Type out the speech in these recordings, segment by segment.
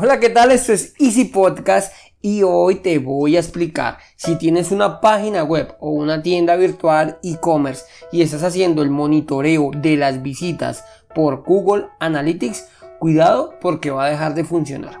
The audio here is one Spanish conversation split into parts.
Hola, ¿qué tal? Esto es Easy Podcast y hoy te voy a explicar si tienes una página web o una tienda virtual e-commerce y estás haciendo el monitoreo de las visitas por Google Analytics, cuidado porque va a dejar de funcionar.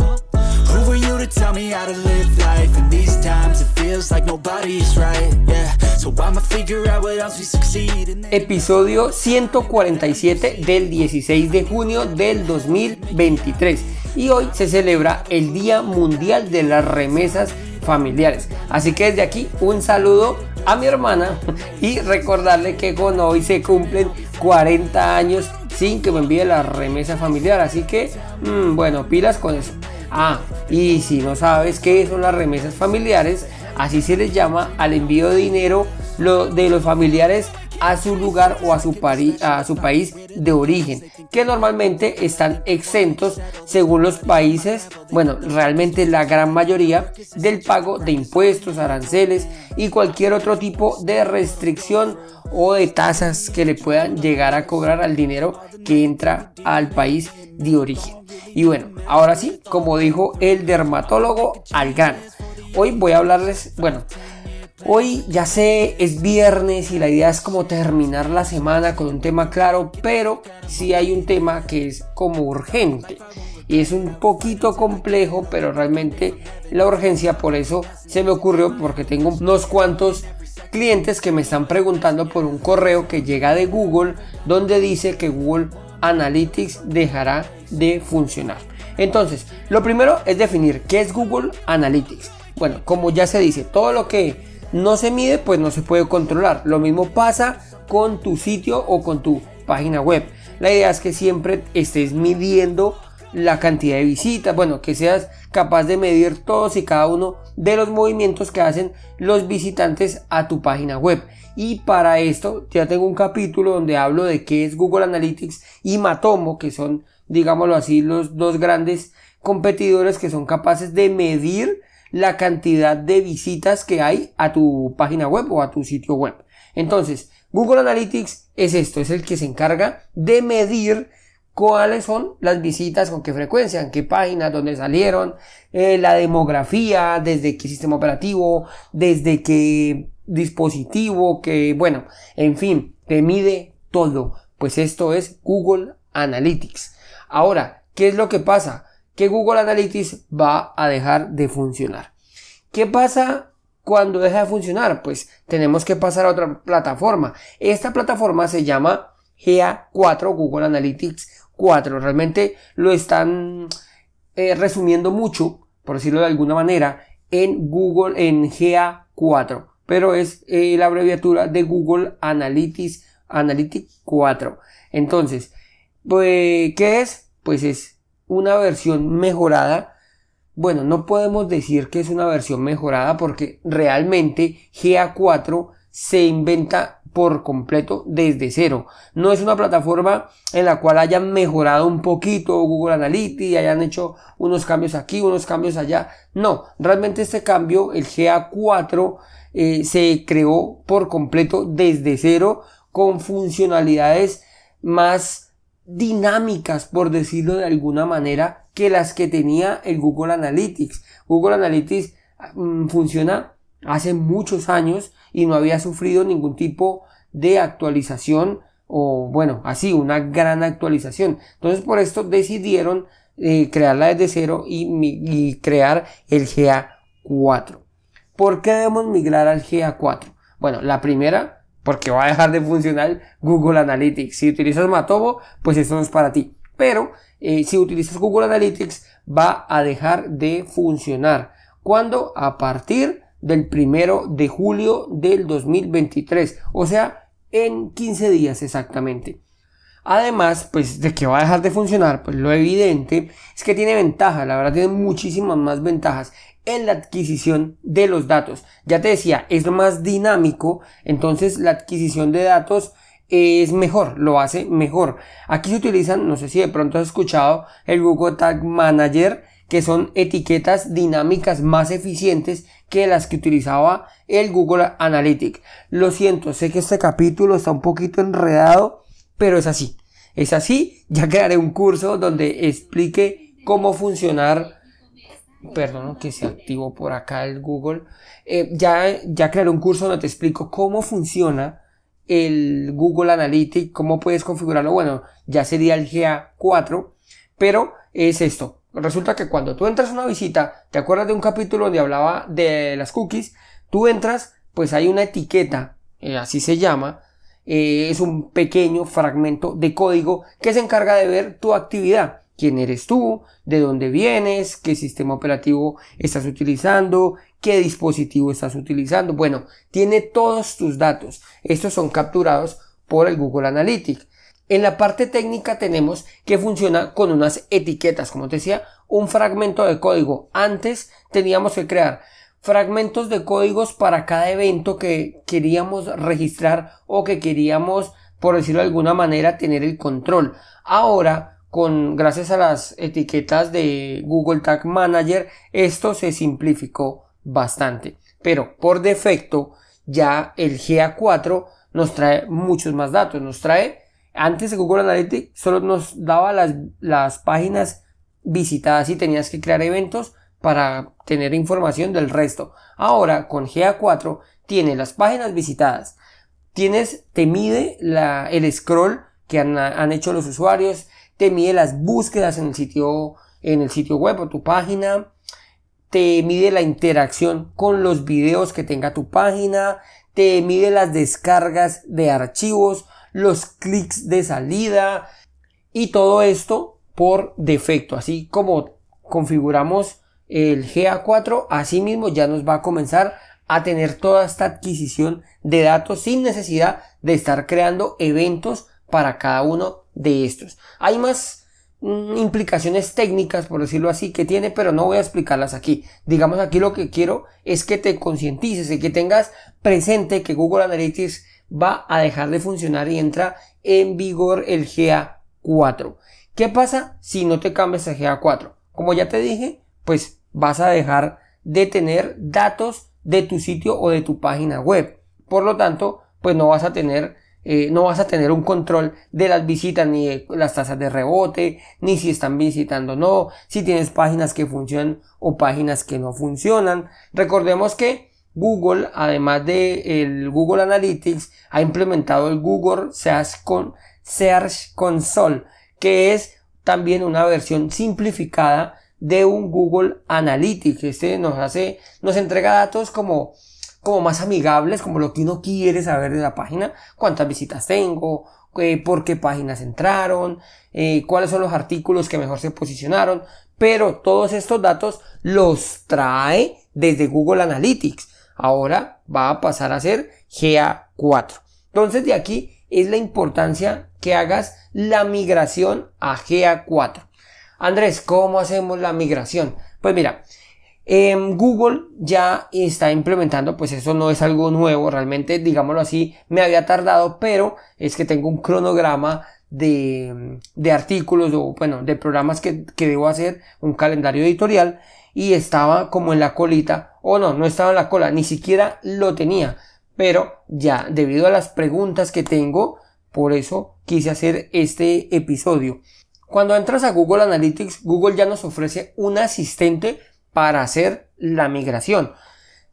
Episodio 147 del 16 de junio del 2023 y hoy se celebra el Día Mundial de las Remesas Familiares. Así que desde aquí un saludo a mi hermana y recordarle que con hoy se cumplen 40 años sin que me envíe la remesa familiar. Así que, mm, bueno, pilas con eso. Ah, y si no sabes qué son las remesas familiares, así se les llama al envío de dinero de los familiares a su lugar o a su, país de origen, que normalmente están exentos según los países, bueno, realmente la gran mayoría, del pago de impuestos, aranceles y cualquier otro tipo de restricción o de tasas que le puedan llegar a cobrar al dinero que entra al país de origen. Y bueno, ahora sí, como dijo el dermatólogo al Hoy voy a hablarles, bueno, hoy ya sé, es viernes y la idea es como terminar la semana con un tema claro, pero sí hay un tema que es como urgente. Y es un poquito complejo, pero realmente la urgencia por eso se me ocurrió porque tengo unos cuantos clientes que me están preguntando por un correo que llega de Google donde dice que Google Analytics dejará de funcionar. Entonces, lo primero es definir qué es Google Analytics. Bueno, como ya se dice, todo lo que no se mide, pues no se puede controlar. Lo mismo pasa con tu sitio o con tu página web. La idea es que siempre estés midiendo la cantidad de visitas, bueno, que seas capaz de medir todos y cada uno de los movimientos que hacen los visitantes a tu página web. Y para esto ya tengo un capítulo donde hablo de qué es Google Analytics y Matomo, que son, digámoslo así, los dos grandes competidores que son capaces de medir la cantidad de visitas que hay a tu página web o a tu sitio web. Entonces, Google Analytics es esto, es el que se encarga de medir cuáles son las visitas, con qué frecuencia, en qué páginas, dónde salieron, eh, la demografía, desde qué sistema operativo, desde qué dispositivo, que bueno, en fin, te mide todo. Pues esto es Google Analytics. Ahora, ¿qué es lo que pasa? Que Google Analytics va a dejar de funcionar. ¿Qué pasa cuando deja de funcionar? Pues tenemos que pasar a otra plataforma. Esta plataforma se llama GA4, Google Analytics 4. Realmente lo están eh, resumiendo mucho, por decirlo de alguna manera, en Google, en GA4 pero es eh, la abreviatura de Google Analytics, Analytics 4. Entonces, pues, ¿qué es? Pues es una versión mejorada. Bueno, no podemos decir que es una versión mejorada porque realmente GA4 se inventa por completo desde cero. No es una plataforma en la cual hayan mejorado un poquito Google Analytics, hayan hecho unos cambios aquí, unos cambios allá. No, realmente este cambio, el GA4, eh, se creó por completo desde cero con funcionalidades más dinámicas, por decirlo de alguna manera, que las que tenía el Google Analytics. Google Analytics mm, funciona hace muchos años y no había sufrido ningún tipo de actualización o bueno, así una gran actualización. Entonces por esto decidieron eh, crearla desde cero y, y crear el GA4. ¿Por qué debemos migrar al GA4? Bueno, la primera, porque va a dejar de funcionar Google Analytics. Si utilizas Matomo, pues esto no es para ti. Pero eh, si utilizas Google Analytics, va a dejar de funcionar. ¿Cuándo? A partir del primero de julio del 2023, o sea, en 15 días exactamente. Además, pues de que va a dejar de funcionar, pues lo evidente es que tiene ventajas, la verdad tiene muchísimas más ventajas en la adquisición de los datos. Ya te decía, es más dinámico, entonces la adquisición de datos es mejor, lo hace mejor. Aquí se utilizan, no sé si de pronto has escuchado el Google Tag Manager, que son etiquetas dinámicas más eficientes que las que utilizaba el Google Analytics. Lo siento, sé que este capítulo está un poquito enredado, pero es así. Es así, ya crearé un curso donde explique cómo funcionar perdón que se activó por acá el Google. Eh, ya, ya crearé un curso donde te explico cómo funciona el Google Analytics cómo puedes configurarlo. Bueno ya sería el GA4 pero es esto. Resulta que cuando tú entras a una visita te acuerdas de un capítulo donde hablaba de las cookies tú entras pues hay una etiqueta eh, así se llama eh, es un pequeño fragmento de código que se encarga de ver tu actividad quién eres tú, de dónde vienes, qué sistema operativo estás utilizando, qué dispositivo estás utilizando. Bueno, tiene todos tus datos. Estos son capturados por el Google Analytics. En la parte técnica tenemos que funciona con unas etiquetas, como te decía, un fragmento de código. Antes teníamos que crear fragmentos de códigos para cada evento que queríamos registrar o que queríamos, por decirlo de alguna manera, tener el control. Ahora con gracias a las etiquetas de Google Tag Manager esto se simplificó bastante. Pero por defecto ya el GA4 nos trae muchos más datos. Nos trae antes de Google Analytics solo nos daba las, las páginas visitadas y tenías que crear eventos para tener información del resto. Ahora con GA4 tiene las páginas visitadas. Tienes te mide la, el scroll que han, han hecho los usuarios te mide las búsquedas en el sitio, en el sitio web o tu página, te mide la interacción con los videos que tenga tu página, te mide las descargas de archivos, los clics de salida y todo esto por defecto. Así como configuramos el GA4, así mismo ya nos va a comenzar a tener toda esta adquisición de datos sin necesidad de estar creando eventos para cada uno de estos. Hay más mm, implicaciones técnicas, por decirlo así, que tiene, pero no voy a explicarlas aquí. Digamos aquí lo que quiero es que te concientices y que tengas presente que Google Analytics va a dejar de funcionar y entra en vigor el GA4. ¿Qué pasa si no te cambias a GA4? Como ya te dije, pues vas a dejar de tener datos de tu sitio o de tu página web. Por lo tanto, pues no vas a tener eh, no vas a tener un control de las visitas ni de las tasas de rebote, ni si están visitando o no, si tienes páginas que funcionan o páginas que no funcionan. Recordemos que Google, además de el Google Analytics, ha implementado el Google Search, Search Console, que es también una versión simplificada de un Google Analytics. Este nos hace, nos entrega datos como como más amigables, como lo que uno quiere saber de la página, cuántas visitas tengo, eh, por qué páginas entraron, eh, cuáles son los artículos que mejor se posicionaron, pero todos estos datos los trae desde Google Analytics. Ahora va a pasar a ser GA4. Entonces de aquí es la importancia que hagas la migración a GA4. Andrés, ¿cómo hacemos la migración? Pues mira, Google ya está implementando, pues eso no es algo nuevo, realmente, digámoslo así, me había tardado, pero es que tengo un cronograma de, de artículos o, bueno, de programas que, que debo hacer, un calendario editorial, y estaba como en la colita, o no, no estaba en la cola, ni siquiera lo tenía, pero ya, debido a las preguntas que tengo, por eso quise hacer este episodio. Cuando entras a Google Analytics, Google ya nos ofrece un asistente para hacer la migración.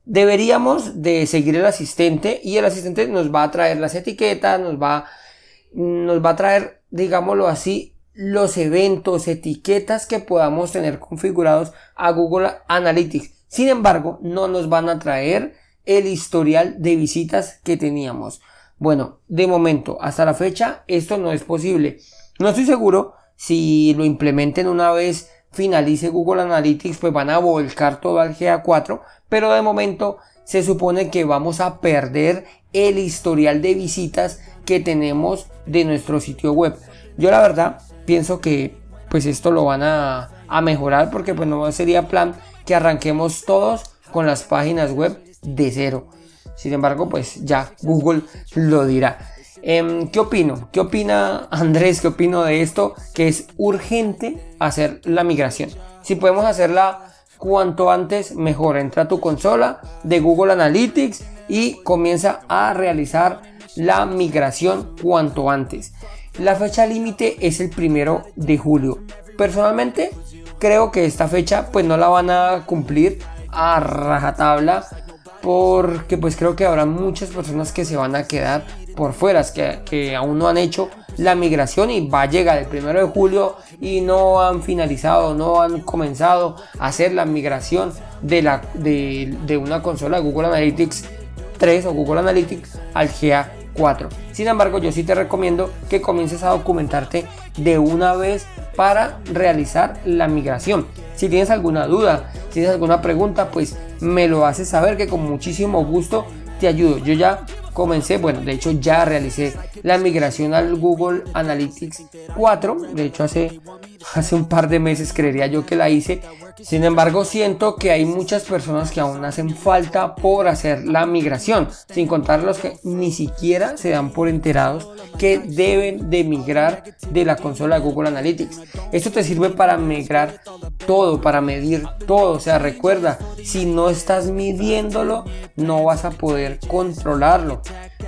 Deberíamos de seguir el asistente y el asistente nos va a traer las etiquetas, nos va, nos va a traer, digámoslo así, los eventos, etiquetas que podamos tener configurados a Google Analytics. Sin embargo, no nos van a traer el historial de visitas que teníamos. Bueno, de momento, hasta la fecha, esto no es posible. No estoy seguro si lo implementen una vez finalice Google Analytics, pues van a volcar todo al GA4, pero de momento se supone que vamos a perder el historial de visitas que tenemos de nuestro sitio web. Yo la verdad pienso que pues esto lo van a, a mejorar porque pues no sería plan que arranquemos todos con las páginas web de cero. Sin embargo, pues ya Google lo dirá. Em, ¿Qué opino? ¿Qué opina Andrés? ¿Qué opino de esto? Que es urgente hacer la migración. Si podemos hacerla cuanto antes, mejor. Entra a tu consola de Google Analytics y comienza a realizar la migración cuanto antes. La fecha límite es el primero de julio. Personalmente, creo que esta fecha pues no la van a cumplir a rajatabla porque pues creo que habrá muchas personas que se van a quedar por fuera, que, que aún no han hecho la migración y va a llegar el primero de julio y no han finalizado, no han comenzado a hacer la migración de, la, una consola de Google Analytics 3 o Google Analytics al GA4. Sin embargo, yo sí te recomiendo que comiences a documentarte de una vez para realizar la migración. Si tienes alguna duda, si tienes alguna pregunta, pues me lo haces saber que con muchísimo gusto te ayudo. Yo ya comencé, bueno, de hecho ya realicé la migración al Google Analytics 4, de hecho hace, hace un par de meses creería yo que la hice, sin embargo siento que hay muchas personas que aún hacen falta por hacer la migración, sin contar los que ni siquiera se dan por enterados que deben de migrar de la consola de Google Analytics. Esto te sirve para migrar todo, para medir todo, o sea, recuerda, si no estás midiéndolo, no vas a poder controlarlo.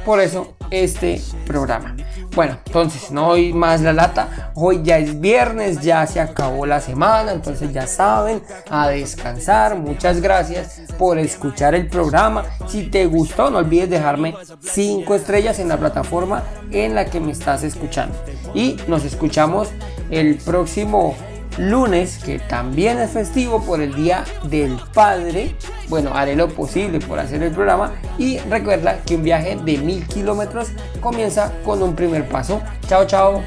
Por eso este programa. Bueno, entonces no hoy más la lata. Hoy ya es viernes, ya se acabó la semana, entonces ya saben, a descansar. Muchas gracias por escuchar el programa. Si te gustó, no olvides dejarme 5 estrellas en la plataforma en la que me estás escuchando. Y nos escuchamos el próximo lunes, que también es festivo por el Día del Padre. Bueno, haré lo posible por hacer el programa y recuerda que un viaje de mil kilómetros comienza con un primer paso. Chao, chao.